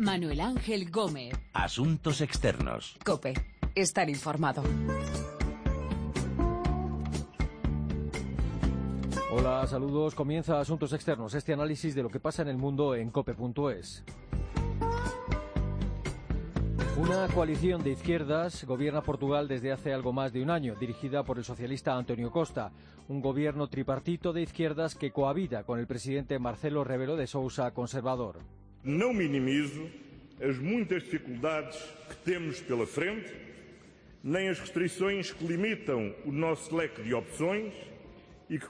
Manuel Ángel Gómez. Asuntos externos. Cope. Estar informado. Hola, saludos. Comienza Asuntos Externos, este análisis de lo que pasa en el mundo en cope.es. Una coalición de izquierdas gobierna Portugal desde hace algo más de un año, dirigida por el socialista Antonio Costa, un gobierno tripartito de izquierdas que cohabita con el presidente Marcelo Rebelo de Sousa, conservador. Não minimizo as muitas dificuldades que temos pela frente, nem as restrições que limitam o nosso leque de opções e que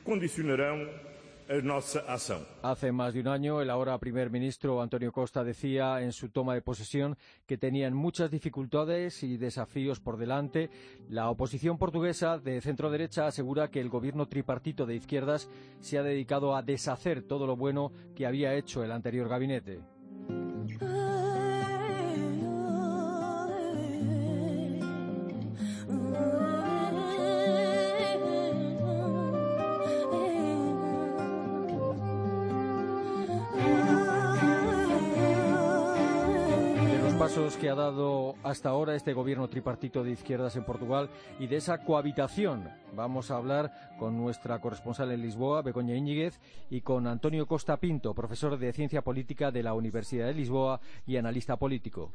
ação. Hace más de un año, el ahora primer ministro Antonio Costa decía en su toma de posesión que tenían muchas dificultades y desafíos por delante. La oposición portuguesa de centro derecha asegura que el gobierno tripartito de izquierdas se ha dedicado a deshacer todo lo bueno que había hecho el anterior gabinete. Ooh. Pasos que ha dado hasta ahora este gobierno tripartito de izquierdas en Portugal y de esa cohabitación. Vamos a hablar con nuestra corresponsal en Lisboa, Begoña Íñiguez, y con Antonio Costa Pinto, profesor de Ciencia Política de la Universidad de Lisboa y analista político.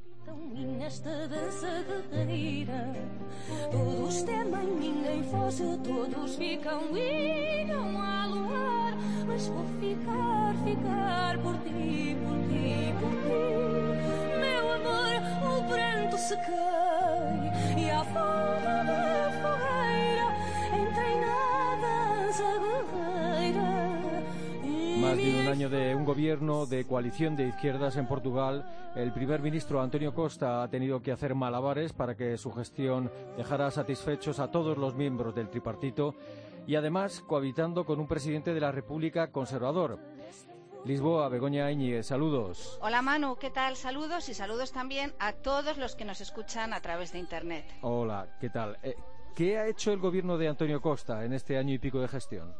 Más de un año de un gobierno de coalición de izquierdas en Portugal, el primer ministro Antonio Costa ha tenido que hacer malabares para que su gestión dejara satisfechos a todos los miembros del tripartito y además cohabitando con un presidente de la República conservador. Lisboa, Begoña Íñiguez, saludos. Hola Manu, ¿qué tal? Saludos y saludos también a todos los que nos escuchan a través de Internet. Hola, ¿qué tal? Eh, ¿Qué ha hecho el gobierno de Antonio Costa en este año y pico de gestión?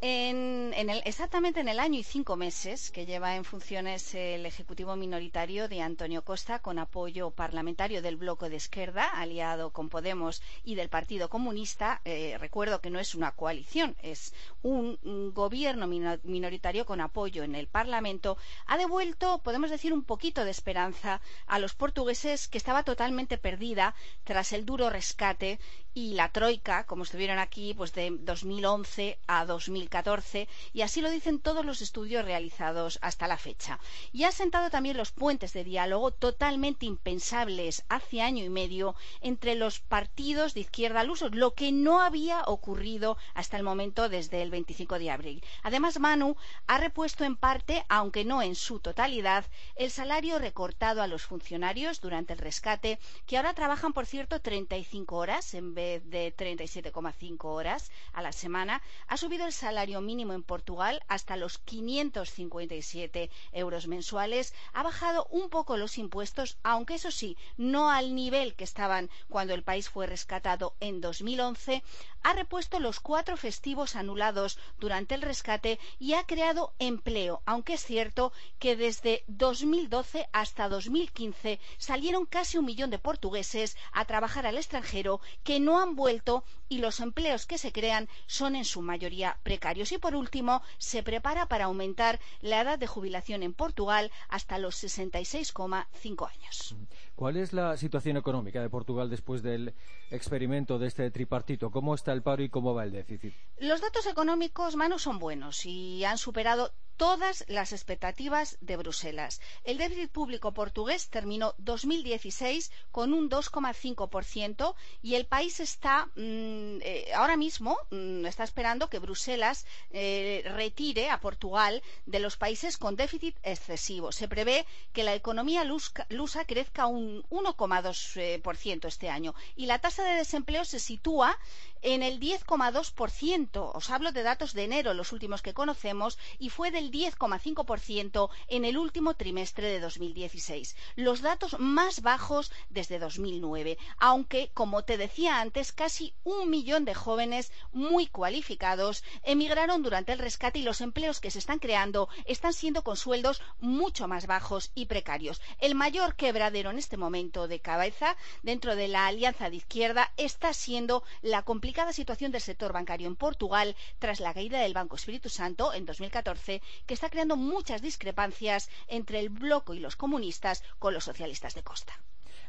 En, el, exactamente en el año y cinco meses que lleva en funciones el Ejecutivo minoritario de Antonio Costa, con apoyo parlamentario del Bloque de Izquierda, aliado con Podemos y del Partido Comunista, eh, recuerdo que no es una coalición, es un, un, gobierno minoritario con apoyo en el Parlamento, ha devuelto, podemos decir, un poquito de esperanza a los portugueses que estaba totalmente perdida tras el duro rescate y la troika, como estuvieron aquí, pues de 2011 a 2014, y así lo dicen todos los estudios realizados hasta la fecha. Y ha sentado también los puentes de diálogo totalmente impensables hace año y medio entre los partidos de izquierda al uso, lo que no había ocurrido hasta el momento desde el 25 de abril. Además, Manu ha repuesto en parte, aunque no en su totalidad, el salario recortado a los funcionarios durante el rescate, que ahora trabajan, por cierto, 35 horas en vez de 37,5 horas a la semana, ha subido el salario mínimo en Portugal hasta los 557 euros mensuales, ha bajado un poco los impuestos, aunque eso sí, no al nivel que estaban cuando el país fue rescatado en 2011, ha repuesto los cuatro festivos anulados durante el rescate y ha creado empleo, aunque es cierto que desde 2012 hasta 2015 salieron casi un millón de portugueses a trabajar al extranjero que no han vuelto y los empleos que se crean son en su mayoría precarios. Y por último, se prepara para aumentar la edad de jubilación en Portugal hasta los 66,5 años. ¿Cuál es la situación económica de Portugal después del experimento de este tripartito? ¿Cómo está el paro y cómo va el déficit? Los datos económicos, Manu, son buenos y han superado todas las expectativas de Bruselas. El déficit público portugués terminó 2016 con un 2,5% y el país está mmm, eh, ahora mismo mmm, está esperando que Bruselas eh, retire a Portugal de los países con déficit excesivo. Se prevé que la economía lusa crezca un 1,2% este año y la tasa de desempleo se sitúa en el 10,2%. Os hablo de datos de enero, los últimos que conocemos, y fue del del 10,5% en el último trimestre de 2016, los datos más bajos desde 2009, aunque, como te decía antes, casi un millón de jóvenes muy cualificados emigraron durante el rescate y los empleos que se están creando están siendo con sueldos mucho más bajos y precarios. El mayor quebradero en este momento de cabeza dentro de la Alianza de Izquierda está siendo la complicada situación del sector bancario en Portugal tras la caída del Banco Espíritu Santo en 2014, que está creando muchas discrepancias entre el bloco y los comunistas con los socialistas de Costa.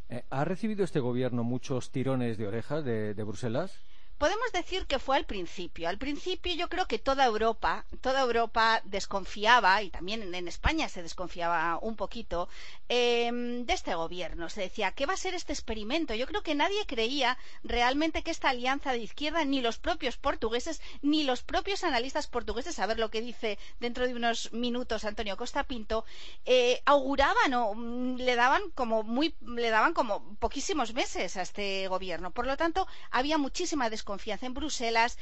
Eh, ¿Ha recibido este gobierno muchos tirones de orejas de, de Bruselas? Podemos decir que fue al principio. Al principio yo creo que toda Europa, toda Europa desconfiaba, y también en España se desconfiaba un poquito, eh, de este gobierno. Se decía, ¿qué va a ser este experimento? Yo creo que nadie creía realmente que esta alianza de izquierda, ni los propios portugueses, ni los propios analistas portugueses, a ver lo que dice dentro de unos minutos Antonio Costa Pinto, eh, auguraban o mm, le daban como muy, le daban como poquísimos meses a este gobierno. Por lo tanto, había muchísima desconfianza confianza en Bruselas,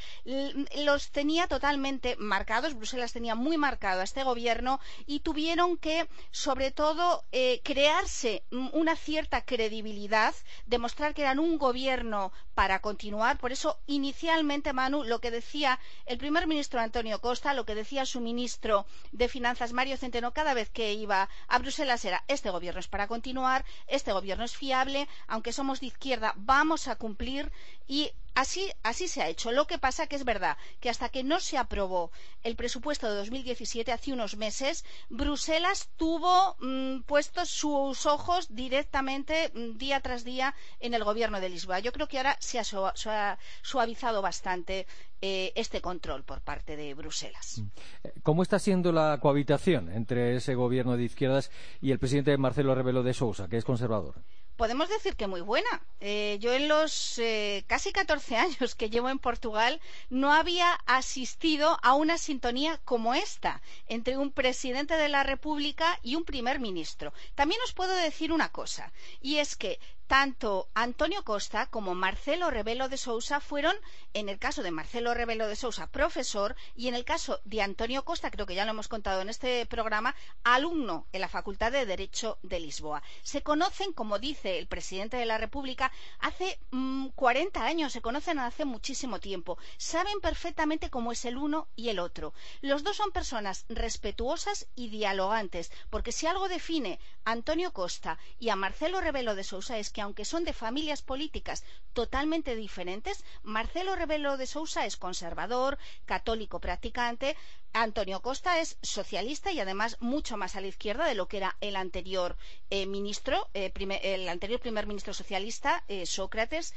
los tenía totalmente marcados, Bruselas tenía muy marcado a este gobierno y tuvieron que, sobre todo, eh, crearse una cierta credibilidad, demostrar que eran un gobierno para continuar. Por eso, inicialmente, Manu, lo que decía el primer ministro Antonio Costa, lo que decía su ministro de Finanzas, Mario Centeno, cada vez que iba a Bruselas era este gobierno es para continuar, este gobierno es fiable, aunque somos de izquierda, vamos a cumplir y Así, así, se ha hecho. Lo que pasa que es verdad que hasta que no se aprobó el presupuesto de 2017, hace unos meses, Bruselas tuvo mmm, puestos sus ojos directamente mmm, día tras día en el gobierno de Lisboa. Yo creo que ahora se ha, suavizado bastante eh, este control por parte de Bruselas. Mm. ¿Cómo está siendo la cohabitación entre ese gobierno de izquierdas y el presidente Marcelo Rebelo de Sousa, que es conservador? Podemos decir que muy buena. Eh, yo en los eh, casi 14 años que llevo en Portugal no había asistido a una sintonía como esta entre un presidente de la República y un primer ministro. También os puedo decir una cosa, y es que tanto Antonio Costa como Marcelo Rebelo de Sousa fueron, en el caso de Marcelo Rebelo de Sousa, profesor y en el caso de Antonio Costa, creo que ya lo hemos contado en este programa, alumno en la Facultad de Derecho de Lisboa. Se conocen, como dice el presidente de la República, hace mmm, 40 años, se conocen hace muchísimo tiempo. Saben perfectamente cómo es el uno y el otro. Los dos son personas respetuosas y dialogantes, porque si algo define a Antonio Costa y a Marcelo Rebelo de Sousa es que aunque son de familias políticas totalmente diferentes, Marcelo Rebelo de Sousa es conservador, católico practicante, Antonio Costa es socialista y además mucho más a la izquierda de lo que era el anterior eh, ministro, eh, primer, el anterior primer ministro socialista, eh, Sócrates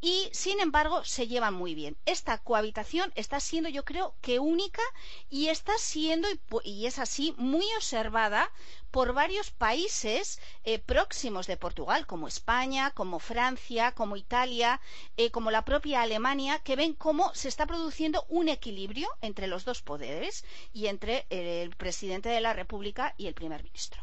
y sin embargo se llevan muy bien. Esta cohabitación está siendo yo creo que única y está siendo y es así muy observada por varios países eh, próximos de Portugal, como España, como Francia, como Italia, eh, como la propia Alemania, que ven cómo se está produciendo un equilibrio entre los dos poderes y entre el presidente de la República y el primer ministro.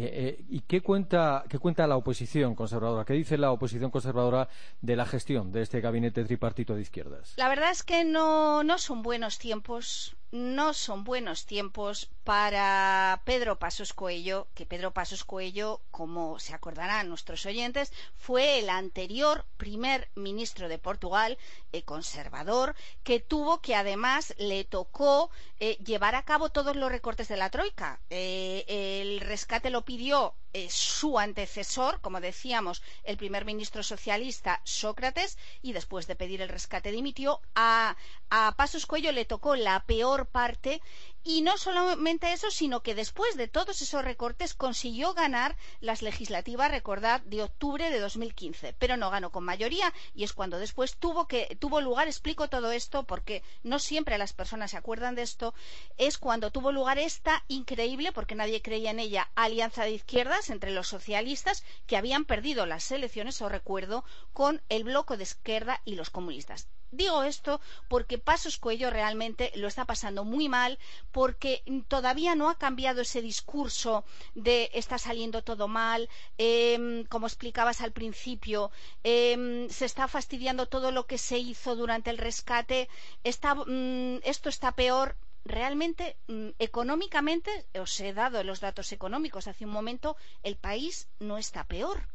Eh, eh, ¿Y qué cuenta, qué cuenta la oposición conservadora? ¿Qué dice la oposición conservadora de la gestión de este gabinete tripartito de izquierdas? La verdad es que no, no son buenos tiempos no son buenos tiempos para Pedro Pasos Coello, que Pedro Pasos Coello, como se acordarán nuestros oyentes, fue el anterior primer ministro de Portugal, eh, conservador, que tuvo que además le tocó eh, llevar a cabo todos los recortes de la Troika. Eh, el rescate lo pidió eh, su antecesor, como decíamos, el primer ministro socialista Sócrates, y después de pedir el rescate dimitió. A, a Pasos Cuello le tocó la peor parte y no solamente eso, sino que después de todos esos recortes consiguió ganar las legislativas, recordad, de octubre de 2015, pero no ganó con mayoría y es cuando después tuvo que tuvo lugar, explico todo esto porque no siempre las personas se acuerdan de esto, es cuando tuvo lugar esta increíble, porque nadie creía en ella, alianza de izquierdas entre los socialistas que habían perdido las elecciones, os recuerdo, con el bloque de izquierda y los comunistas. Digo esto porque Pasos Cuello realmente lo está pasando muy mal, porque todavía no ha cambiado ese discurso de está saliendo todo mal, eh, como explicabas al principio, eh, se está fastidiando todo lo que se hizo durante el rescate, mm, esto está peor realmente mm, económicamente, os he dado los datos económicos hace un momento, el país no está peor.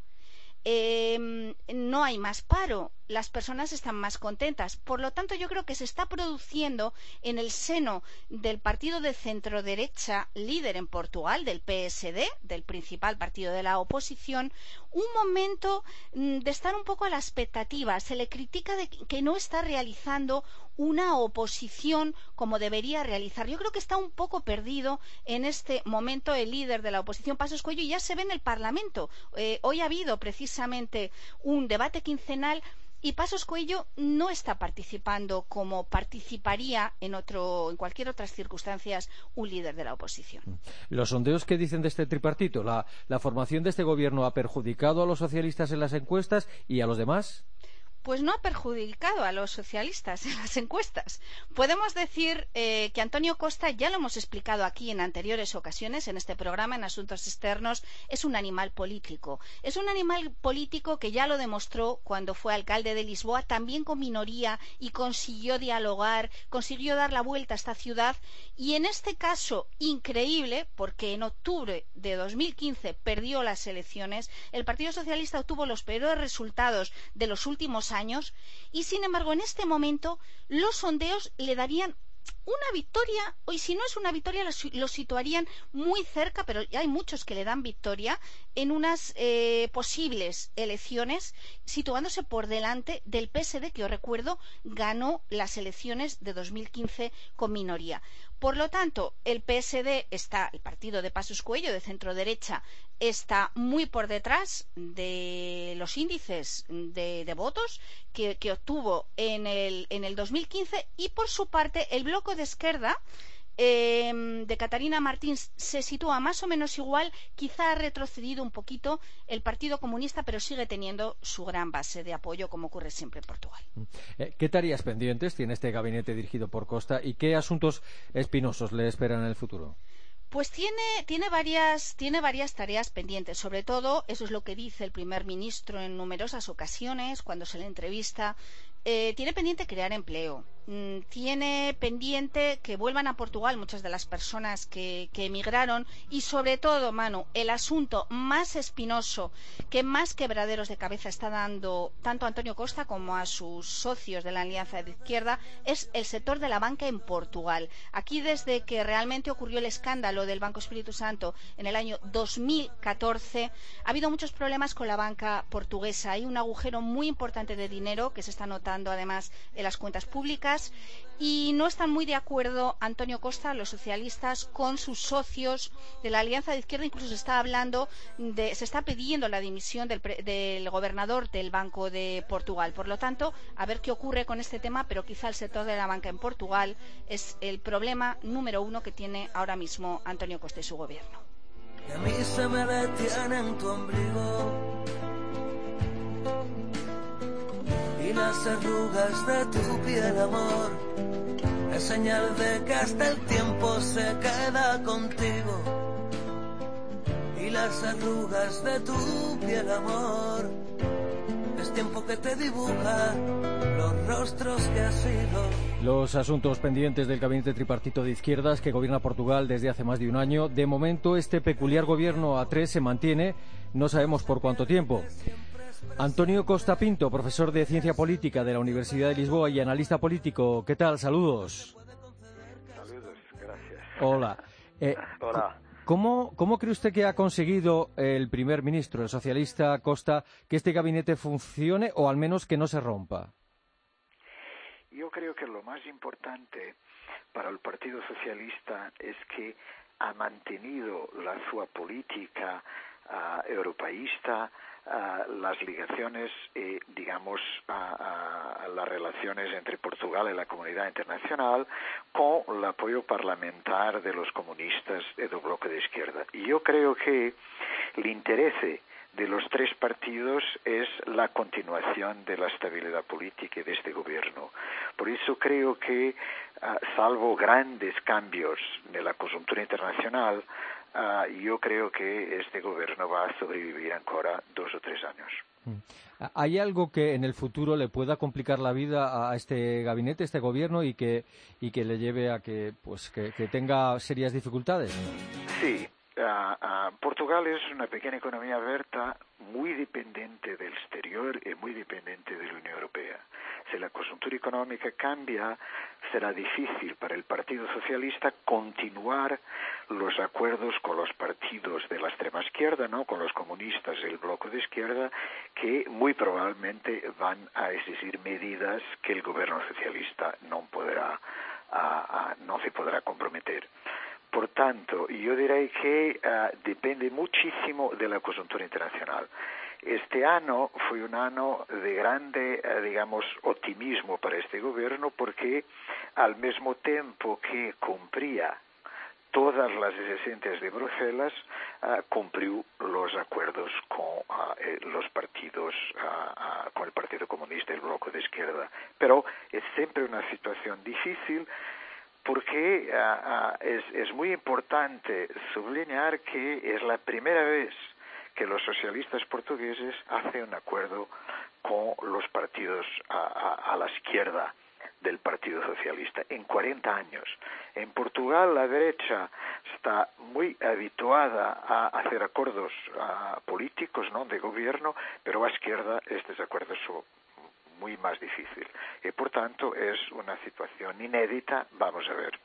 Eh, no hay más paro las personas están más contentas. Por lo tanto, yo creo que se está produciendo en el seno del partido de centro derecha líder en Portugal, del PSD, del principal partido de la oposición, un momento mm, de estar un poco a la expectativa. Se le critica de que no está realizando una oposición como debería realizar. Yo creo que está un poco perdido en este momento el líder de la oposición, Pasos Cuello, y ya se ve en el Parlamento. Eh, hoy ha habido precisamente un debate quincenal y Pasos Cuello no está participando como participaría en, otro, en cualquier otras circunstancias un líder de la oposición. Los sondeos que dicen de este tripartito, la formación de este gobierno ha perjudicado a los socialistas en las encuestas y a los demás pues no ha perjudicado a los socialistas en las encuestas. Podemos decir eh, que Antonio Costa, ya lo hemos explicado aquí en anteriores ocasiones en este programa en Asuntos Externos, es un animal político. Es un animal político que ya lo demostró cuando fue alcalde de Lisboa, también con minoría y consiguió dialogar, consiguió dar la vuelta a esta ciudad y en este caso increíble, porque en octubre de 2015 perdió las elecciones, el Partido Socialista obtuvo los peores resultados de los últimos años y sin embargo en este momento los sondeos le darían una victoria, y si no es una victoria, lo, situarían muy cerca, pero hay muchos que le dan victoria en unas eh, posibles elecciones, situándose por delante del PSD, que os recuerdo ganó las elecciones de 2015 con minoría. Por lo tanto, el PSD está, el partido de Pasos Cuello, de centro derecha, está muy por detrás de los índices de, votos que, obtuvo en el, en el 2015 y, por su parte, el bloque de izquierda Em, de Catarina Martín se sitúa más o menos igual, quizá ha retrocedido un poquito el Partido Comunista, pero sigue teniendo su gran base de apoyo, como ocurre siempre en Portugal. Eh, ¿Qué tareas pendientes tiene este gabinete dirigido por Costa y qué asuntos espinosos le esperan en el futuro? Pues tiene, tiene, varias, tiene varias tareas pendientes. Sobre todo, eso es lo que dice el primer ministro en numerosas ocasiones cuando se le entrevista. Eh, tiene pendiente crear empleo. Mm, tiene pendiente que vuelvan a Portugal muchas de las personas que, emigraron y sobre todo, Manu, el asunto más espinoso que más quebraderos de cabeza está dando tanto a Antonio Costa como a sus socios de la Alianza de Izquierda es el sector de la banca en Portugal. Aquí desde que realmente ocurrió el escándalo del Banco Espíritu Santo en el año 2014 ha habido muchos problemas con la banca portuguesa. Hay un agujero muy importante de dinero que se está notando además en las cuentas públicas y no están muy de acuerdo Antonio Costa, los socialistas, con sus socios de la Alianza de Izquierda. Incluso se está hablando de, se está pidiendo la dimisión del, gobernador del Banco de Portugal. Por lo tanto, a ver qué ocurre con este tema, pero quizá el sector de la banca en Portugal es el problema número uno que tiene ahora mismo Antonio Costa y su gobierno. Las arrugas de tu piel, amor, es señal de que hasta el tiempo se queda contigo. Y las arrugas de tu piel, amor, es tiempo que te dibuja los rostros que has sido. Los asuntos pendientes del gabinete tripartito de izquierdas que gobierna Portugal desde hace más de un año. De momento, este peculiar gobierno a tres se mantiene, no sabemos por cuánto tiempo. Antonio Costa Pinto, profesor de Ciencia Política de la Universidad de Lisboa y analista político. ¿Qué tal? Saludos. Saludos, gracias. Hola. Eh, Hola. ¿Cómo, ¿Cómo cree usted que ha conseguido el primer ministro, el socialista Costa, que este gabinete funcione o al menos que no se rompa? Yo creo que lo más importante para el Partido Socialista es que ha mantenido la su política uh, europeísta, las ligaciones, eh, digamos, a, las relaciones entre Portugal y la comunidad internacional con el apoyo parlamentar de los comunistas del bloque de izquierda. Y yo creo que el interés de los tres partidos es la continuación de la estabilidad política de este gobierno. Por eso creo que, ah, salvo grandes cambios en la coyuntura internacional, Ah, yo creo que este gobierno va a sobrevivir ahora dos o tres años. Mm. ¿Hay algo que en el futuro le pueda complicar la vida a este gabinete, a este gobierno y que, y que le lleve a que, pues, que, tenga serias dificultades? Sí. Portugal es una pequeña economía abierta muy dependiente del exterior y muy dependiente de la Unión Europea. Si la coyuntura económica cambia, será difícil para el Partido Socialista continuar los acuerdos con los partidos de la extrema izquierda, ¿no? con los comunistas y el bloque de izquierda, que muy probablemente van a exigir medidas que el gobierno socialista no podrá, no se podrá comprometer. Por tanto, yo diré que ah, depende muchísimo de la coyuntura internacional. Este año fue un año de grande, eh, digamos, optimismo para este gobierno porque al mismo tiempo que cumplía todas las exigencias de Bruselas, ah, cumplió los acuerdos con eh, los partidos, con el Partido Comunista y el Bloque de Izquierda. Pero es siempre una situación difícil porque es, es muy importante subrayar que es la primera vez que los socialistas portugueses hacen un acuerdo con los partidos a, la izquierda del Partido Socialista en 40 años. En Portugal la derecha está muy habituada a hacer acuerdos políticos, ¿no? de gobierno, pero a izquierda estos acuerdos son muy más difícil. Y por tanto es una situación inédita, vamos a ver.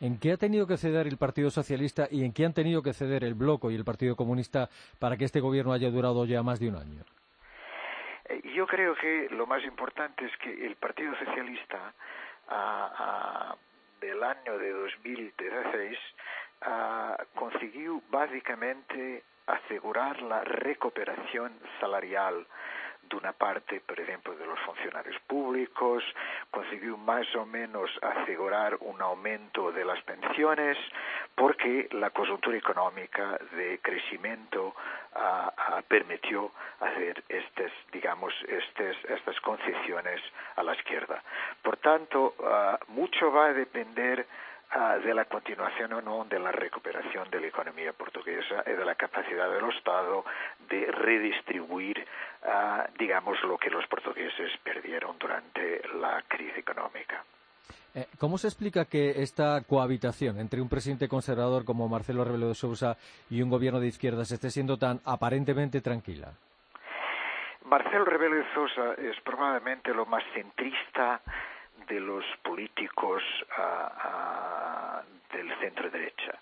¿En qué ha tenido que ceder el Partido Socialista y en qué han tenido que ceder el Bloco y el Partido Comunista para que este gobierno haya durado ya más de un año? Eh, yo creo que lo más importante es que el Partido Socialista del año de 2016 consiguió básicamente asegurar la recuperación salarial de una parte, por ejemplo, de los funcionarios públicos, consiguió más o menos asegurar un aumento de las pensiones, porque la coyuntura económica de crecimiento ah, ah, permitió hacer estas, digamos, estas, estas concesiones a la izquierda. Por tanto, ah, mucho va a depender de la continuación o no de la recuperación de la economía portuguesa y de la capacidad del Estado de redistribuir, uh, digamos, lo que los portugueses perdieron durante la crisis económica. Eh, ¿Cómo se explica que esta cohabitación entre un presidente conservador como Marcelo Rebelo de Sousa y un gobierno de izquierdas esté siendo tan aparentemente tranquila? Marcelo Rebelo de Sousa es probablemente lo más centrista de los políticos del centro derecha.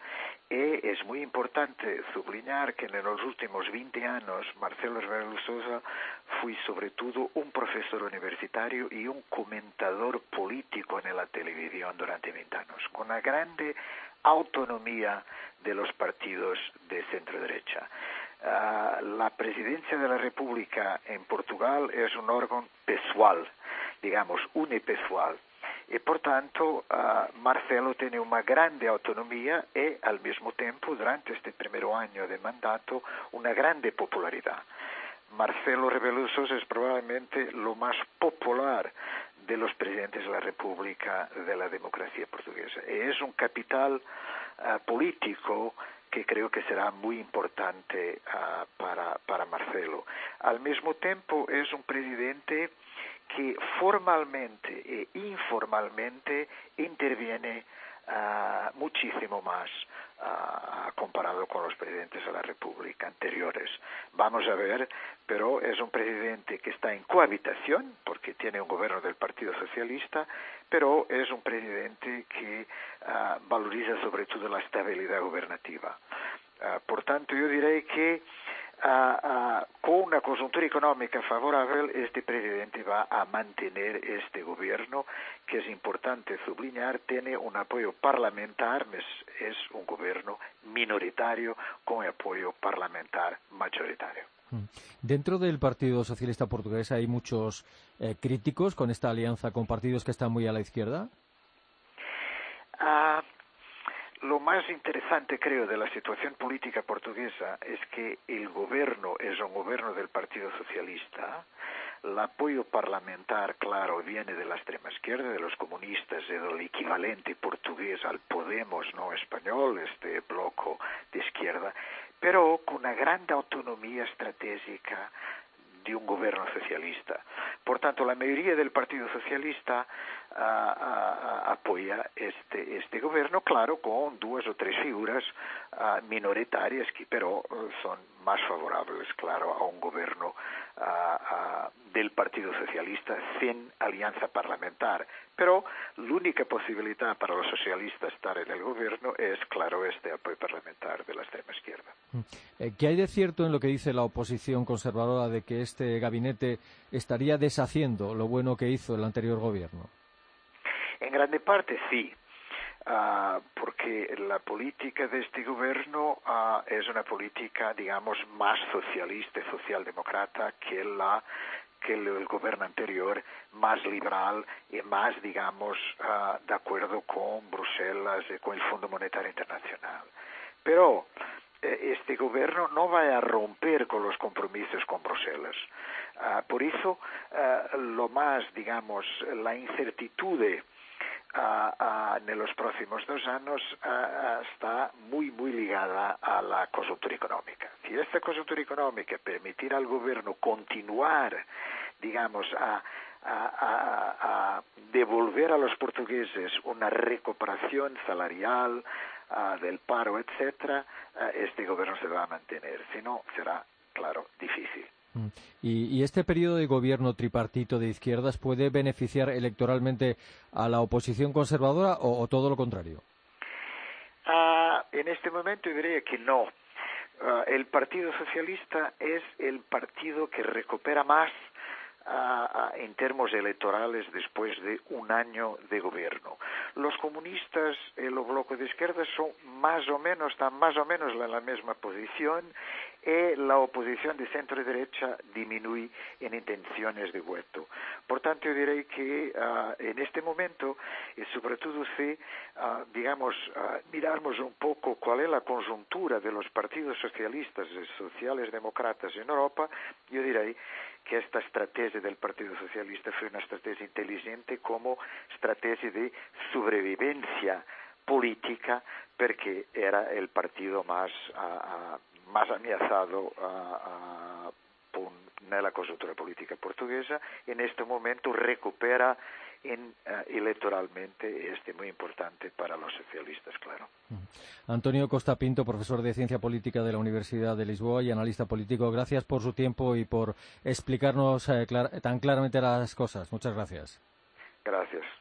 Y es muy importante sublinear que en los últimos 20 años Marcelo Rebelo Sousa fue sobre todo un profesor universitario y un comentador político en la televisión durante 20 años, con una grande autonomía de los partidos de centro derecha. Ah, la presidencia de la República en Portugal es un órgano pessoal, digamos, unipessoal. Y por tanto, ah, Marcelo tiene una grande autonomía y al mismo tiempo, durante este primer año de mandato, una grande popularidad. Marcelo Rebelo es probablemente lo más popular de los presidentes de la República de la democracia portuguesa. Es un capital ah, político que creo que será muy importante ah, para Marcelo. Al mismo tiempo, es un presidente que formalmente e informalmente interviene uh, muchísimo más uh, comparado con los presidentes de la República anteriores. Vamos a ver, pero es un presidente que está en cohabitación, porque tiene un gobierno del Partido Socialista, pero es un presidente que uh, valoriza sobre todo la estabilidad gobernativa. por tanto, yo diré que con una coyuntura económica favorable, este presidente va a mantener este gobierno, que es importante sublinear, tiene un apoyo parlamentar, es, un gobierno minoritario con apoyo parlamentar mayoritario. Mm. Dentro del Partido Socialista Portugués hay muchos eh, críticos con esta alianza con partidos que están muy a la izquierda. Ah, lo más interesante, creo, de la situación política portuguesa es que el gobierno es un gobierno del Partido Socialista, el apoyo parlamentar, claro, viene de la extrema izquierda, de los comunistas, es el equivalente portugués al Podemos, no español, este bloco de izquierda, pero con una gran autonomía estratégica de un gobierno socialista. Por tanto, la mayoría del Partido Socialista apoya este, este gobierno, claro, con dos o tres figuras minoritarias que pero son más favorables, claro, a un gobierno del Partido Socialista sin alianza parlamentar. Pero la única posibilidad para los socialistas estar en el gobierno es, claro, este apoyo parlamentar de la extrema izquierda. Mm. Eh, ¿Qué hay de cierto en lo que dice la oposición conservadora de que este gabinete estaría deshaciendo lo bueno que hizo el anterior gobierno? En grande parte sí, uh, porque la política de este gobierno uh, es una política, digamos, más socialista socialdemócrata que la que el, gobierno anterior, más liberal y más, digamos, uh, de acuerdo con Bruselas y con el Fondo Monetario Internacional. Pero eh, este gobierno no va a romper con los compromisos con Bruselas. Por eso, lo más, digamos, la incertidumbre en los próximos dos años está muy, muy ligada a la coyuntura económica. Si esta coyuntura económica permitirá al gobierno continuar, digamos, a, devolver a los portugueses una recuperación salarial del paro, etcétera, este gobierno se va a mantener. Si no, será, claro, difícil. Mm. ¿Y, este periodo de gobierno tripartito de izquierdas puede beneficiar electoralmente a la oposición conservadora o, todo lo contrario? Ah, en este momento diría que no. Ah, el Partido Socialista es el partido que recupera más ah, en términos electorales después de un año de gobierno. Los comunistas y los bloques de izquierda son más o menos, están más o menos en la misma posición y la oposición de centro y derecha disminuye en intenciones de voto. Por tanto, yo diré que uh, en este momento, y sobre todo si, uh, digamos, uh, miramos un poco cuál es la conjuntura de los partidos socialistas y sociales demócratas en Europa, yo diré que esta estrategia del Partido Socialista fue una estrategia inteligente como estrategia de sobrevivencia política porque era el partido más más ameaçado a, a, nella conjuntura política portuguesa en este momento recupera en, uh, electoralmente este muy importante para los socialistas, claro. Antonio Costa Pinto, profesor de Ciencia Política de la Universidad de Lisboa y analista político, gracias por su tiempo y por explicarnos eh, clar tan claramente las cosas. Muchas gracias. Gracias.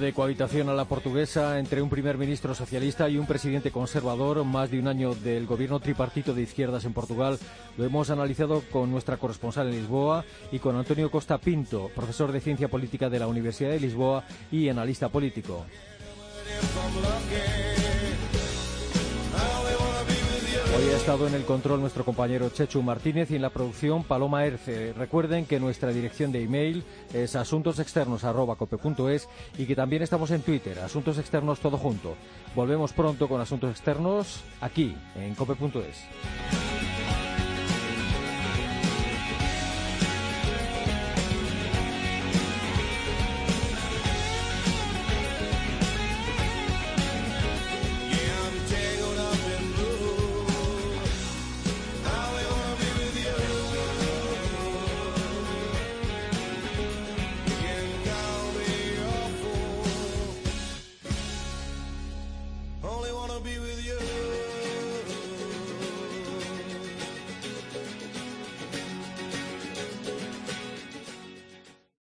De cohabitación a la portuguesa entre un primer ministro socialista y un presidente conservador, más de un año del gobierno tripartito de izquierdas en Portugal. Lo hemos analizado con nuestra corresponsal en Lisboa y con Antonio Costa Pinto, profesor de Ciencia Política de la Universidad de Lisboa y analista político. Hoy ha estado en el control nuestro compañero Chechu Martínez y en la producción Paloma Erce. Recuerden que nuestra dirección de email es asuntosexternos.cope.es y que también estamos en Twitter, Asuntos Externos Todo Junto. Volvemos pronto con Asuntos Externos aquí en cope.es.